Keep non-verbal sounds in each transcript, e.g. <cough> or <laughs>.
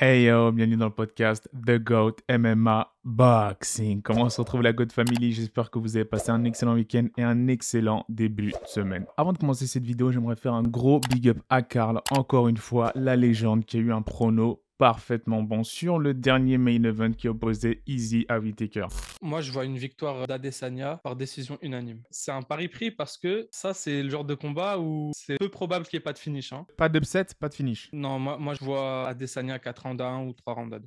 Hey yo, bienvenue dans le podcast The GOAT MMA Boxing. Comment on se retrouve la GOAT Family? J'espère que vous avez passé un excellent week-end et un excellent début de semaine. Avant de commencer cette vidéo, j'aimerais faire un gros big up à Karl, encore une fois, la légende qui a eu un prono parfaitement bon sur le dernier main event qui opposait Easy à Whitaker. Moi, je vois une victoire d'Adesanya par décision unanime. C'est un pari pris parce que ça, c'est le genre de combat où c'est peu probable qu'il n'y ait pas de finish. Hein. Pas d'upset, pas de finish. Non, moi, moi, je vois Adesanya 4 rounds à 1 ou 3 rounds à 2.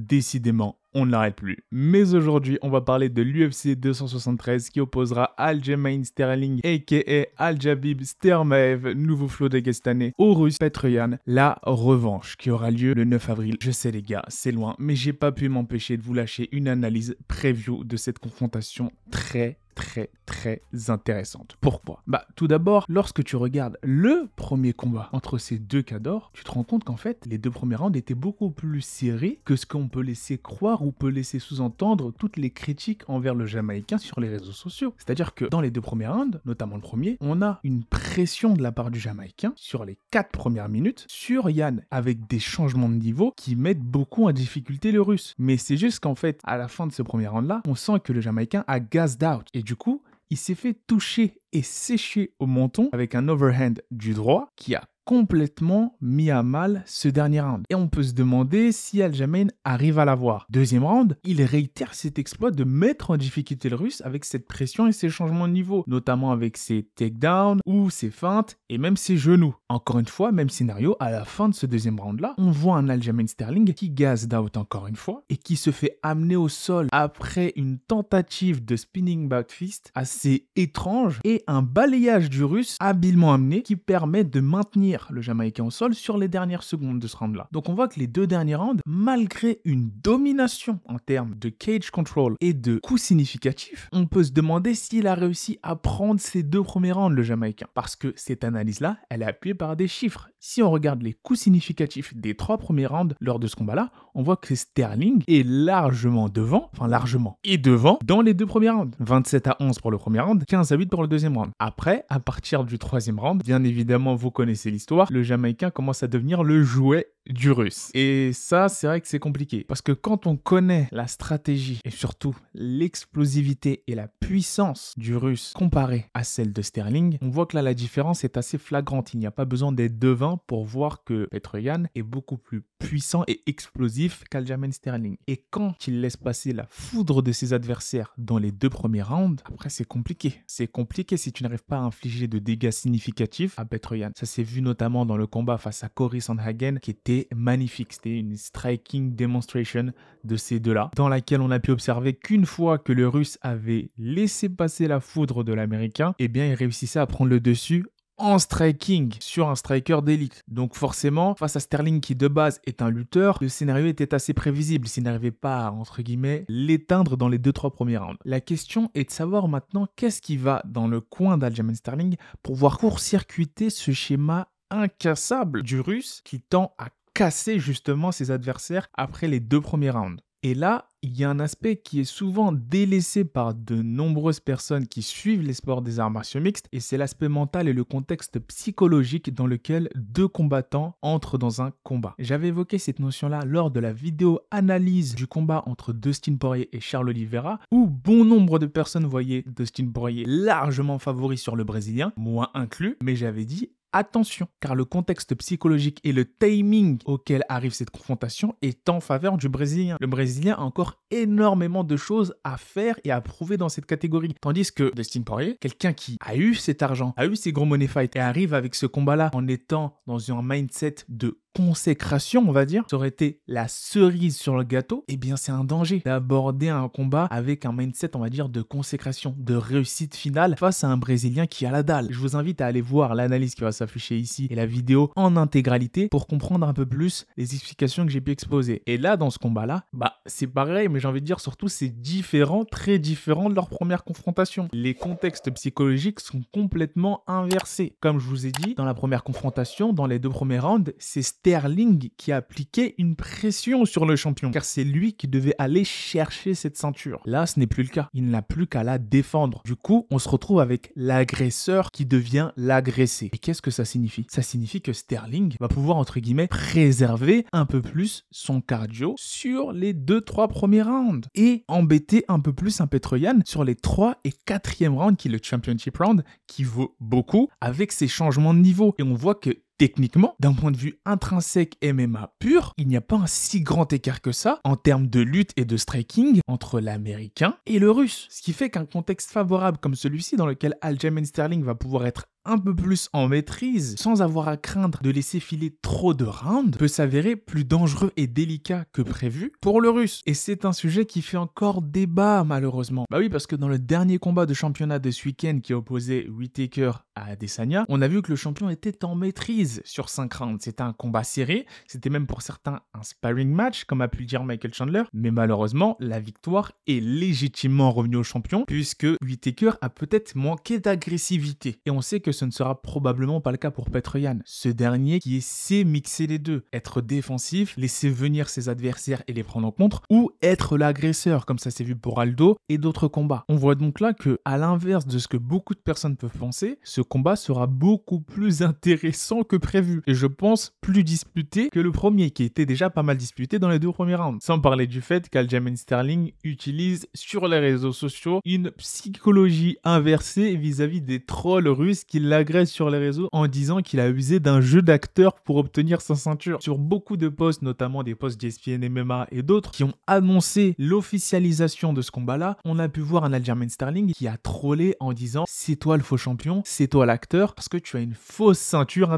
Décidément, on ne l'arrête plus. Mais aujourd'hui, on va parler de l'UFC 273 qui opposera Aljamain Sterling aka Aljabib Stermaev, nouveau flot d'Agestané, au russe Petroyan, la revanche qui aura lieu le 9 avril. Je sais les gars, c'est loin, mais j'ai pas pu m'empêcher de vous lâcher une analyse preview de cette confrontation très très très intéressante. Pourquoi? Bah tout d'abord, lorsque tu regardes le premier combat entre ces deux cadors, tu te rends compte qu'en fait les deux premiers rounds étaient beaucoup plus serrés que ce qu'on peut laisser croire ou peut laisser sous-entendre toutes les critiques envers le Jamaïcain sur les réseaux sociaux. C'est-à-dire que dans les deux premiers rounds, notamment le premier, on a une pression de la part du Jamaïcain sur les quatre premières minutes sur Yann avec des changements de niveau qui mettent beaucoup en difficulté le russe. Mais c'est juste qu'en fait, à la fin de ce premier round-là, on sent que le Jamaïcain a gassed out. Et du coup, il s'est fait toucher et sécher au menton avec un overhand du droit qui a complètement mis à mal ce dernier round. Et on peut se demander si Aljamain arrive à l'avoir. Deuxième round, il réitère cet exploit de mettre en difficulté le russe avec cette pression et ses changements de niveau, notamment avec ses takedowns ou ses feintes et même ses genoux. Encore une fois, même scénario, à la fin de ce deuxième round-là, on voit un Aljamain Sterling qui gaze out encore une fois et qui se fait amener au sol après une tentative de spinning back fist assez étrange et un balayage du russe habilement amené qui permet de maintenir le Jamaïcain au sol sur les dernières secondes de ce round-là. Donc on voit que les deux derniers rounds, malgré une domination en termes de cage control et de coups significatifs, on peut se demander s'il a réussi à prendre ces deux premiers rounds, le Jamaïcain. Parce que cette analyse-là, elle est appuyée par des chiffres. Si on regarde les coups significatifs des trois premiers rounds lors de ce combat-là, on voit que Sterling est largement devant, enfin largement, et devant dans les deux premiers rounds. 27 à 11 pour le premier round, 15 à 8 pour le deuxième round. Après, à partir du troisième round, bien évidemment, vous connaissez l'histoire le Jamaïcain commence à devenir le jouet du russe. Et ça, c'est vrai que c'est compliqué. Parce que quand on connaît la stratégie et surtout l'explosivité et la puissance du russe comparée à celle de Sterling, on voit que là, la différence est assez flagrante. Il n'y a pas besoin d'être devin pour voir que Petroyan est beaucoup plus puissant et explosif qu'Aljamain Sterling. Et quand il laisse passer la foudre de ses adversaires dans les deux premiers rounds, après, c'est compliqué. C'est compliqué si tu n'arrives pas à infliger de dégâts significatifs à Petroyan. Ça s'est vu notamment dans le combat face à Cory Sandhagen qui était magnifique. C'était une striking demonstration de ces deux-là, dans laquelle on a pu observer qu'une fois que le russe avait laissé passer la foudre de l'américain, eh bien il réussissait à prendre le dessus en striking sur un striker d'élite. Donc forcément, face à Sterling qui de base est un lutteur, le scénario était assez prévisible s'il n'arrivait pas à, entre guillemets, l'éteindre dans les 2-3 premiers rounds. La question est de savoir maintenant qu'est-ce qui va dans le coin d'Aljamain Sterling pour voir court-circuiter ce schéma incassable du russe qui tend à casser justement ses adversaires après les deux premiers rounds. Et là, il y a un aspect qui est souvent délaissé par de nombreuses personnes qui suivent les sports des arts martiaux mixtes, et c'est l'aspect mental et le contexte psychologique dans lequel deux combattants entrent dans un combat. J'avais évoqué cette notion-là lors de la vidéo analyse du combat entre Dustin Poirier et Charles Oliveira, où bon nombre de personnes voyaient Dustin Poirier largement favori sur le Brésilien, moi inclus, mais j'avais dit Attention, car le contexte psychologique et le timing auquel arrive cette confrontation est en faveur du Brésilien. Le Brésilien a encore énormément de choses à faire et à prouver dans cette catégorie. Tandis que Dustin Poirier, quelqu'un qui a eu cet argent, a eu ces gros money fights et arrive avec ce combat-là en étant dans un mindset de consécration, on va dire, ça aurait été la cerise sur le gâteau, eh bien c'est un danger d'aborder un combat avec un mindset, on va dire, de consécration, de réussite finale face à un Brésilien qui a la dalle. Je vous invite à aller voir l'analyse qui va s'afficher ici et la vidéo en intégralité pour comprendre un peu plus les explications que j'ai pu exposer. Et là, dans ce combat-là, bah c'est pareil, mais j'ai envie de dire surtout c'est différent, très différent de leur première confrontation. Les contextes psychologiques sont complètement inversés. Comme je vous ai dit, dans la première confrontation, dans les deux premiers rounds, c'est Sterling qui a appliqué une pression sur le champion, car c'est lui qui devait aller chercher cette ceinture. Là, ce n'est plus le cas. Il n'a plus qu'à la défendre. Du coup, on se retrouve avec l'agresseur qui devient l'agressé. Et qu'est-ce que ça signifie Ça signifie que Sterling va pouvoir, entre guillemets, préserver un peu plus son cardio sur les 2-3 premiers rounds et embêter un peu plus un Petroyan sur les 3 et 4e rounds qui est le Championship Round qui vaut beaucoup avec ses changements de niveau. Et on voit que techniquement, d'un point de vue intrinsèque MMA pur, il n'y a pas un si grand écart que ça en termes de lutte et de striking entre l'américain et le russe. Ce qui fait qu'un contexte favorable comme celui-ci, dans lequel Aljamain Sterling va pouvoir être un peu plus en maîtrise, sans avoir à craindre de laisser filer trop de rounds, peut s'avérer plus dangereux et délicat que prévu pour le russe. Et c'est un sujet qui fait encore débat malheureusement. Bah oui, parce que dans le dernier combat de championnat de ce week-end qui opposait Whitaker à Adesanya, on a vu que le champion était en maîtrise sur 5 rounds. C'était un combat serré, c'était même pour certains un sparring match, comme a pu le dire Michael Chandler, mais malheureusement, la victoire est légitimement revenue au champion, puisque Whitaker a peut-être manqué d'agressivité. Et on sait que ce ne sera probablement pas le cas pour Petroyan. Ce dernier qui sait mixer les deux, être défensif, laisser venir ses adversaires et les prendre en compte, ou être l'agresseur, comme ça s'est vu pour Aldo et d'autres combats. On voit donc là que, à l'inverse de ce que beaucoup de personnes peuvent penser, ce combat sera beaucoup plus intéressant que prévu. Et je pense plus disputé que le premier, qui était déjà pas mal disputé dans les deux premiers rounds. Sans parler du fait qu'Aljamain Sterling utilise sur les réseaux sociaux une psychologie inversée vis-à-vis -vis des trolls russes qui l'agresse sur les réseaux en disant qu'il a usé d'un jeu d'acteur pour obtenir sa ceinture. Sur beaucoup de posts, notamment des posts d'ESPN MMA et d'autres, qui ont annoncé l'officialisation de ce combat-là, on a pu voir un Aljamain Sterling qui a trollé en disant c'est toi le faux champion, c'est toi l'acteur, parce que tu as une fausse ceinture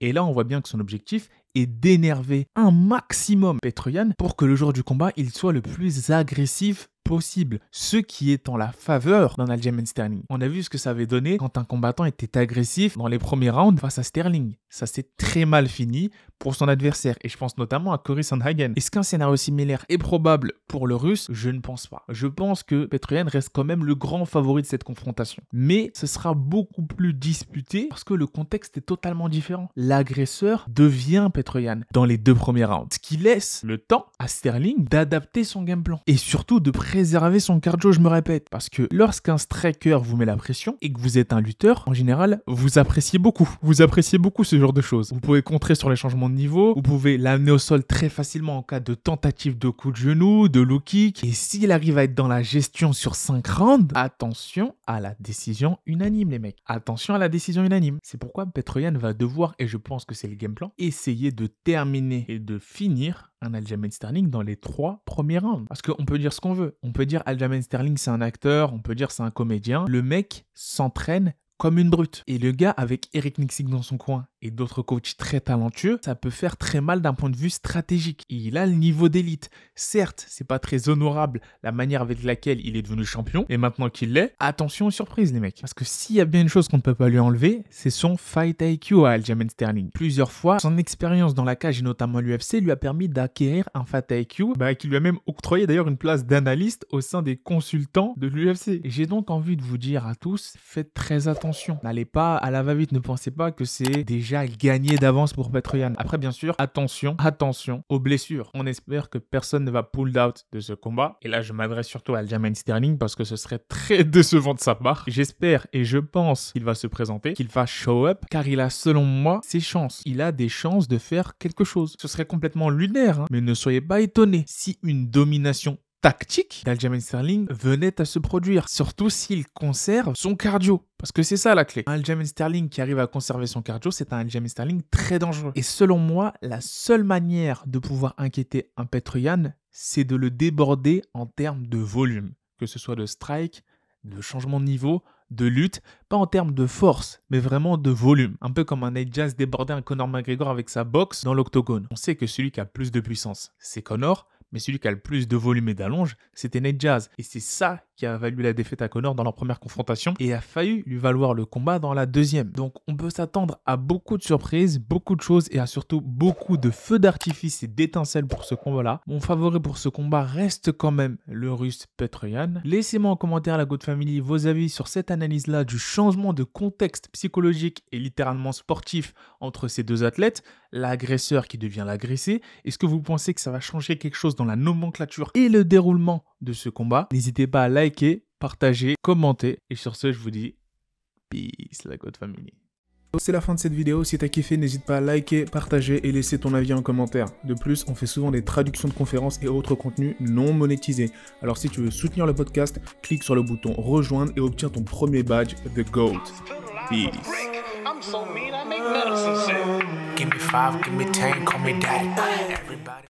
Et là, on voit bien que son objectif est d'énerver un maximum Petroyan pour que le jour du combat, il soit le plus agressif possible, ce qui est en la faveur d'un Aljamain Sterling. On a vu ce que ça avait donné quand un combattant était agressif dans les premiers rounds face à Sterling. Ça s'est très mal fini pour son adversaire, et je pense notamment à Cory Sandhagen. Est-ce qu'un scénario similaire est probable pour le russe? Je ne pense pas. Je pense que Petroyan reste quand même le grand favori de cette confrontation. Mais ce sera beaucoup plus disputé parce que le contexte est totalement différent. L'agresseur devient Petroyan dans les deux premiers rounds, ce qui laisse le temps à Sterling d'adapter son game plan et surtout de préserver son cardio, je me répète. Parce que lorsqu'un striker vous met la pression et que vous êtes un lutteur, en général, vous appréciez beaucoup. Vous appréciez beaucoup ce genre de choses. Vous pouvez contrer sur les changements de niveau, vous pouvez l'amener au sol très facilement en cas de tentative de coup de genou, de low kick. Et s'il arrive à être dans la gestion sur 5 rounds, attention à la décision unanime, les mecs. Attention à la décision unanime. C'est pourquoi Petroyan va devoir, et je pense que c'est le game plan, essayer de terminer et de finir un Aljamain Sterling dans les trois premiers rounds. Parce qu'on peut dire ce qu'on veut. On peut dire Aljamain Sterling c'est un acteur, on peut dire c'est un comédien. Le mec s'entraîne comme une brute. Et le gars, avec Eric Nixig dans son coin et d'autres coachs très talentueux, ça peut faire très mal d'un point de vue stratégique. Et il a le niveau d'élite. Certes, c'est pas très honorable la manière avec laquelle il est devenu champion, et maintenant qu'il l'est, attention aux surprises, les mecs. Parce que s'il y a bien une chose qu'on ne peut pas lui enlever, c'est son fight IQ à Aljamain Sterling. Plusieurs fois, son expérience dans la cage et notamment l'UFC lui a permis d'acquérir un fight IQ bah, qui lui a même octroyé d'ailleurs une place d'analyste au sein des consultants de l'UFC. J'ai donc envie de vous dire à tous, faites très attention. N'allez pas à la va-vite, ne pensez pas que c'est déjà gagné d'avance pour Petroyan. Après, bien sûr, attention, attention aux blessures. On espère que personne ne va pull out de ce combat. Et là, je m'adresse surtout à Aljamain Sterling parce que ce serait très <laughs> décevant de sa part. J'espère et je pense qu'il va se présenter, qu'il va show up, car il a, selon moi, ses chances. Il a des chances de faire quelque chose. Ce serait complètement lunaire, hein. mais ne soyez pas étonnés si une domination tactique d'Aljamain Sterling venait à se produire, surtout s'il conserve son cardio. Parce que c'est ça la clé. Un Aljamain Sterling qui arrive à conserver son cardio, c'est un Aljamain Sterling très dangereux. Et selon moi, la seule manière de pouvoir inquiéter un Petroyan, c'est de le déborder en termes de volume. Que ce soit de strike, de changement de niveau, de lutte, pas en termes de force, mais vraiment de volume. Un peu comme un Jazz déborder un Conor McGregor avec sa boxe dans l'octogone. On sait que celui qui a plus de puissance, c'est Conor, mais celui qui a le plus de volume et d'allonge, c'était Nate Jazz. Et c'est ça qui a valu la défaite à Connor dans leur première confrontation et a failli lui valoir le combat dans la deuxième. Donc on peut s'attendre à beaucoup de surprises, beaucoup de choses et à surtout beaucoup de feux d'artifice et d'étincelles pour ce combat-là. Mon favori pour ce combat reste quand même le russe Petroyan. Laissez-moi en commentaire la Good Family vos avis sur cette analyse-là du changement de contexte psychologique et littéralement sportif entre ces deux athlètes, l'agresseur qui devient l'agressé. Est-ce que vous pensez que ça va changer quelque chose dans la nomenclature et le déroulement de ce combat? N'hésitez pas à liker, partager, commenter. Et sur ce, je vous dis peace, la God Family. C'est la fin de cette vidéo, si t'as kiffé n'hésite pas à liker, partager et laisser ton avis en commentaire. De plus, on fait souvent des traductions de conférences et autres contenus non monétisés. Alors si tu veux soutenir le podcast, clique sur le bouton rejoindre et obtiens ton premier badge The GOAT. Peace.